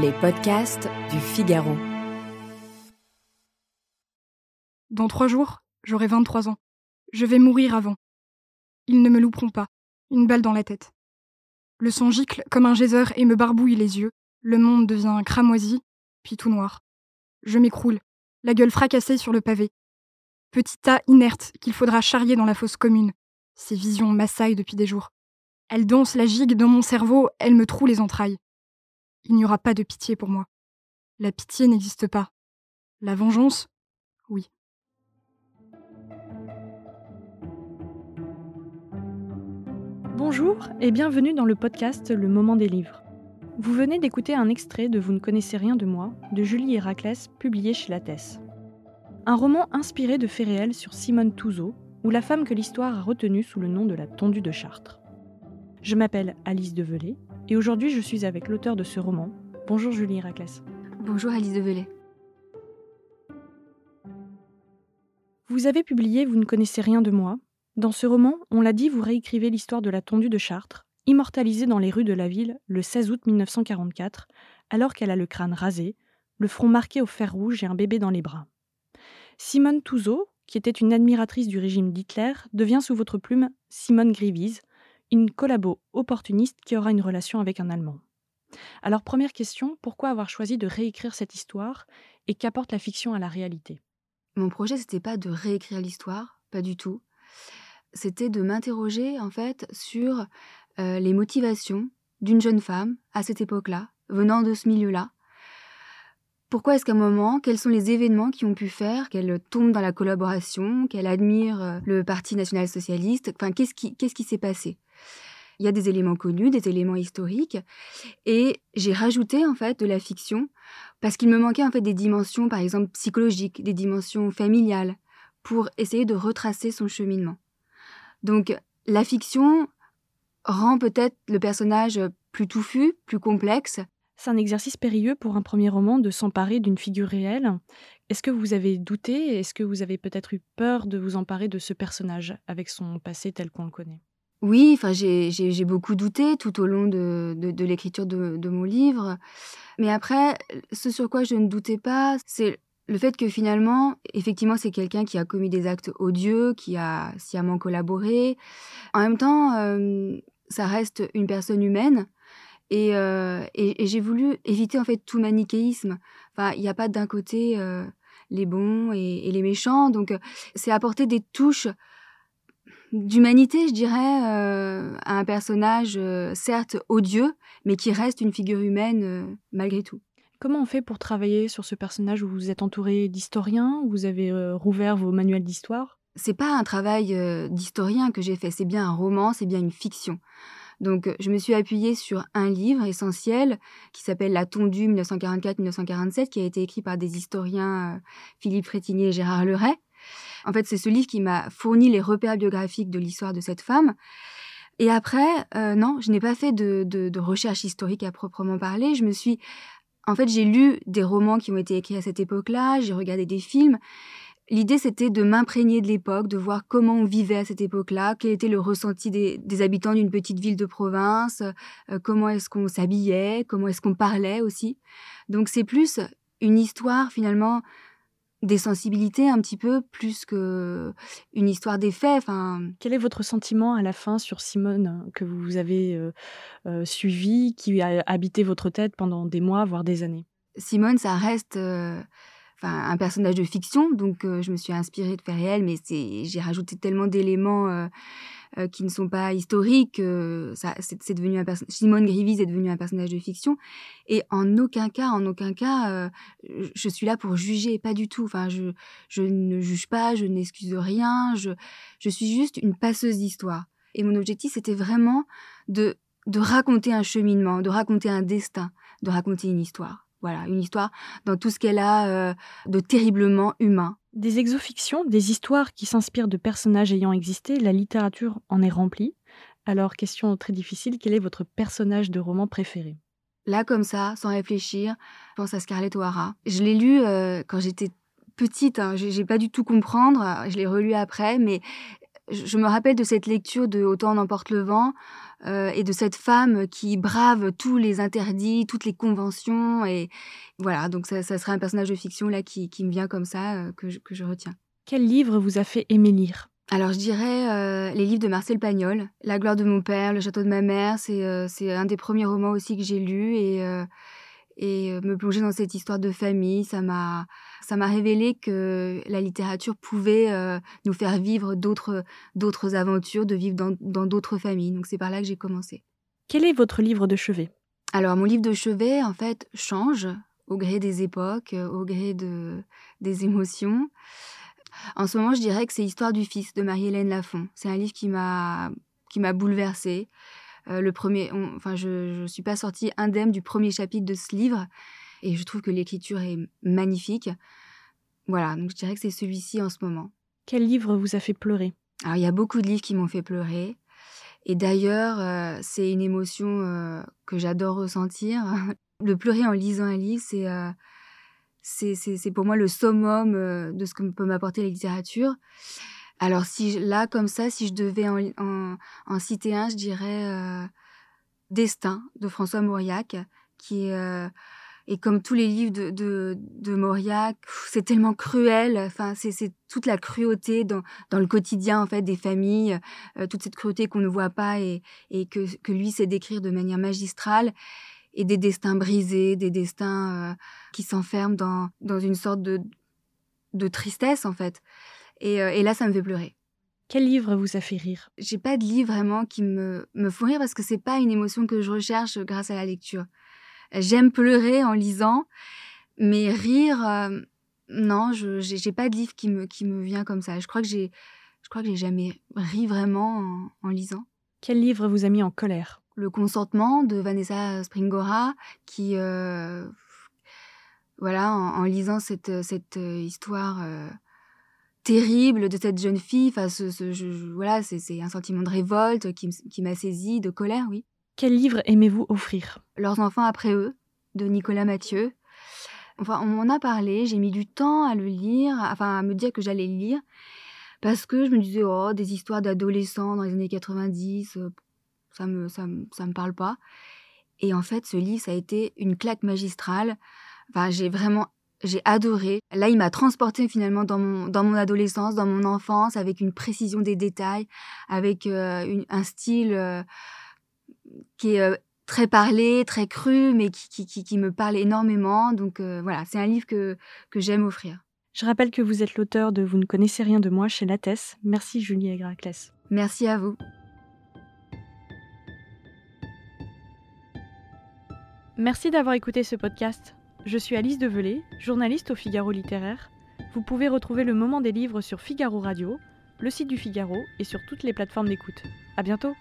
Les podcasts du Figaro. Dans trois jours, j'aurai 23 ans. Je vais mourir avant. Ils ne me louperont pas. Une balle dans la tête. Le sang gicle comme un geyser et me barbouille les yeux. Le monde devient cramoisi, puis tout noir. Je m'écroule, la gueule fracassée sur le pavé. Petit tas inerte qu'il faudra charrier dans la fosse commune. Ces visions m'assaillent depuis des jours. Elles dansent la gigue dans mon cerveau, elles me trouent les entrailles. Il n'y aura pas de pitié pour moi. La pitié n'existe pas. La vengeance, oui. Bonjour et bienvenue dans le podcast Le Moment des livres. Vous venez d'écouter un extrait de Vous ne connaissez rien de moi de Julie Héraclès, publié chez Lattès. Un roman inspiré de faits réels sur Simone Touzeau, ou la femme que l'histoire a retenue sous le nom de la tondue de Chartres. Je m'appelle Alice Develay et aujourd'hui je suis avec l'auteur de ce roman. Bonjour Julie Héraclès. Bonjour Alice Develay. Vous avez publié Vous ne connaissez rien de moi. Dans ce roman, on l'a dit, vous réécrivez l'histoire de la tondue de Chartres, immortalisée dans les rues de la ville le 16 août 1944, alors qu'elle a le crâne rasé, le front marqué au fer rouge et un bébé dans les bras. Simone Touzeau, qui était une admiratrice du régime d'Hitler, devient sous votre plume Simone Grivise, une collabo opportuniste qui aura une relation avec un Allemand. Alors première question, pourquoi avoir choisi de réécrire cette histoire et qu'apporte la fiction à la réalité? Mon projet, c'était pas de réécrire l'histoire, pas du tout. C'était de m'interroger en fait sur euh, les motivations d'une jeune femme à cette époque-là, venant de ce milieu-là. Pourquoi est-ce qu'à un moment, quels sont les événements qui ont pu faire qu'elle tombe dans la collaboration, qu'elle admire euh, le Parti national-socialiste qu'est-ce qui s'est passé? Il y a des éléments connus, des éléments historiques, et j'ai rajouté en fait de la fiction parce qu'il me manquait en fait des dimensions, par exemple psychologiques, des dimensions familiales, pour essayer de retracer son cheminement. Donc la fiction rend peut-être le personnage plus touffu, plus complexe. C'est un exercice périlleux pour un premier roman de s'emparer d'une figure réelle. Est-ce que vous avez douté Est-ce que vous avez peut-être eu peur de vous emparer de ce personnage avec son passé tel qu'on le connaît? Oui, j'ai beaucoup douté tout au long de, l'écriture de, mon livre. Mais après, ce sur quoi je ne doutais pas, c'est le fait que finalement, effectivement, c'est quelqu'un qui a commis des actes odieux, qui a sciemment collaboré. En même temps, euh, ça reste une personne humaine. Et, euh, et, j'ai voulu éviter en fait tout manichéisme. Enfin, il n'y a pas d'un côté euh, les bons et, les méchants. Donc, c'est apporter des touches d'humanité, je dirais, euh, à un personnage euh, certes odieux, mais qui reste une figure humaine euh, malgré tout. Comment on fait pour travailler sur ce personnage où vous êtes entouré d'historiens Vous avez rouvert vos manuels d'histoire? C'est pas un travail d'historien que j'ai fait, c'est bien un roman, c'est bien une fiction. Donc, je me suis appuyée sur un livre essentiel qui s'appelle La tondue 1944-1947, qui a été écrit par des historiens Philippe Frétinier et Gérard Leray. En fait, c'est ce livre qui m'a fourni les repères biographiques de l'histoire de cette femme. Et après, euh, non, je n'ai pas fait de, recherche historique à proprement parler. Je me suis, en fait, j'ai lu des romans qui ont été écrits à cette époque-là. J'ai regardé des films. L'idée, c'était de m'imprégner de l'époque, de voir comment on vivait à cette époque-là, quel était le ressenti des, habitants d'une petite ville de province, euh, comment est-ce qu'on s'habillait, comment est-ce qu'on parlait aussi. Donc c'est plus une histoire finalement des sensibilités un petit peu plus que une histoire des faits. Enfin, quel est votre sentiment à la fin sur Simone que vous avez euh, euh, suivi, qui a habité votre tête pendant des mois, voire des années? Simone, ça reste euh, un personnage de fiction, donc je me suis inspirée de faits réels, mais j'ai rajouté tellement d'éléments euh, qui ne sont pas historiques. Euh, c'est, devenu Simone Grivise est devenue un personnage de fiction. Et en aucun cas, en aucun cas, euh, je suis là pour juger, pas du tout. Enfin, je, je ne juge pas, je n'excuse rien. Je, je suis juste une passeuse d'histoire. Et mon objectif, c'était vraiment de, de raconter un cheminement, de raconter un destin, de raconter une histoire. Voilà, une histoire dans tout ce qu'elle a de terriblement humain. Des exofictions, des histoires qui s'inspirent de personnages ayant existé, la littérature en est remplie. Alors, question très difficile, quel est votre personnage de roman préféré? Là, comme ça, sans réfléchir, je pense à Scarlett O'Hara. Je l'ai lu euh, quand j'étais petite, hein, j'ai pas du tout comprendre, je l'ai relu après, mais je me rappelle de cette lecture de Autant en emporte le vent euh, et de cette femme qui brave tous les interdits, toutes les conventions. Et voilà, donc ça, serait un personnage de fiction là qui, me vient comme ça, euh, que, je, retiens. Quel livre vous a fait aimer lire? Alors je dirais euh, les livres de Marcel Pagnol, La gloire de mon père, Le château de ma mère, c'est un des premiers romans aussi que j'ai lu et et euh, me plonger dans cette histoire de famille, ça m'a ça m'a révélé que la littérature pouvait euh, nous faire vivre d'autres d'autres aventures, de vivre dans d'autres familles. Donc c'est par là que j'ai commencé. Quel est votre livre de chevet? Alors mon livre de chevet en fait change au gré des époques, au gré de des émotions. En ce moment, je dirais que c'est Histoire du fils de Marie-Hélène Lafont. C'est un livre qui m'a qui m'a bouleversée. Euh, le premier, enfin, je ne suis pas sortie indemne du premier chapitre de ce livre et je trouve que l'écriture est magnifique. Voilà, donc je dirais que c'est celui-ci en ce moment. Quel livre vous a fait pleurer? Alors, il y a beaucoup de livres qui m'ont fait pleurer. Et d'ailleurs, euh, c'est une émotion euh, que j'adore ressentir. Le pleurer en lisant un livre, c'est c'est pour moi le summum de ce que peut m'apporter la littérature. Alors si là comme ça, si je devais en, citer un, je dirais euh, Destin de François Mauriac, qui euh, est comme tous les livres de, de, Mauriac, c'est tellement cruel. Enfin, c'est toute la cruauté dans, dans, le quotidien en fait des familles, euh, toute cette cruauté qu'on ne voit pas et, et que, que lui sait décrire de manière magistrale et des destins brisés, des destins qui s'enferment dans, dans une sorte de, de tristesse en fait. Euh, et, là, ça me fait pleurer. Quel livre vous a fait rire? J'ai pas de livre vraiment qui me, me font rire parce que c'est pas une émotion que je recherche grâce à la lecture. J'aime pleurer en lisant, mais rire, euh, non, je j'ai pas de livre qui me, qui me vient comme ça. Je crois que j'ai je crois que j'ai jamais ri vraiment en, lisant. Quel livre vous a mis en colère? Le consentement de Vanessa Springora, qui euh, voilà, en, lisant cette, cette histoire terrible de cette jeune fille. Enfin, ce, voilà, c'est un sentiment de révolte qui, m'a saisi, de colère, oui. Quel livre aimez-vous offrir? Leurs enfants après eux, de Nicolas Mathieu. Enfin, on m'en a parlé, j'ai mis du temps à le lire, enfin à me dire que j'allais le lire, parce que je me disais, oh, des histoires d'adolescents dans les années 90, euh, ça me, ça, me, ça me parle pas. Et en fait, ce livre, ça a été une claque magistrale. Enfin, j'ai vraiment j'ai adoré. Là, il m'a transporté finalement dans mon, dans mon adolescence, dans mon enfance, avec une précision des détails, avec euh, un style euh, qui est euh, très parlé, très cru, mais qui, qui, qui, me parle énormément. Donc voilà, c'est un livre que, que j'aime offrir. Je rappelle que vous êtes l'auteur de Vous ne connaissez rien de moi chez Lattès. Merci Julie Agraclès. Merci à vous. Merci d'avoir écouté ce podcast. Je suis Alice Develay, journaliste au Figaro littéraire. Vous pouvez retrouver le moment des livres sur Figaro Radio, le site du Figaro et sur toutes les plateformes d'écoute. À bientôt!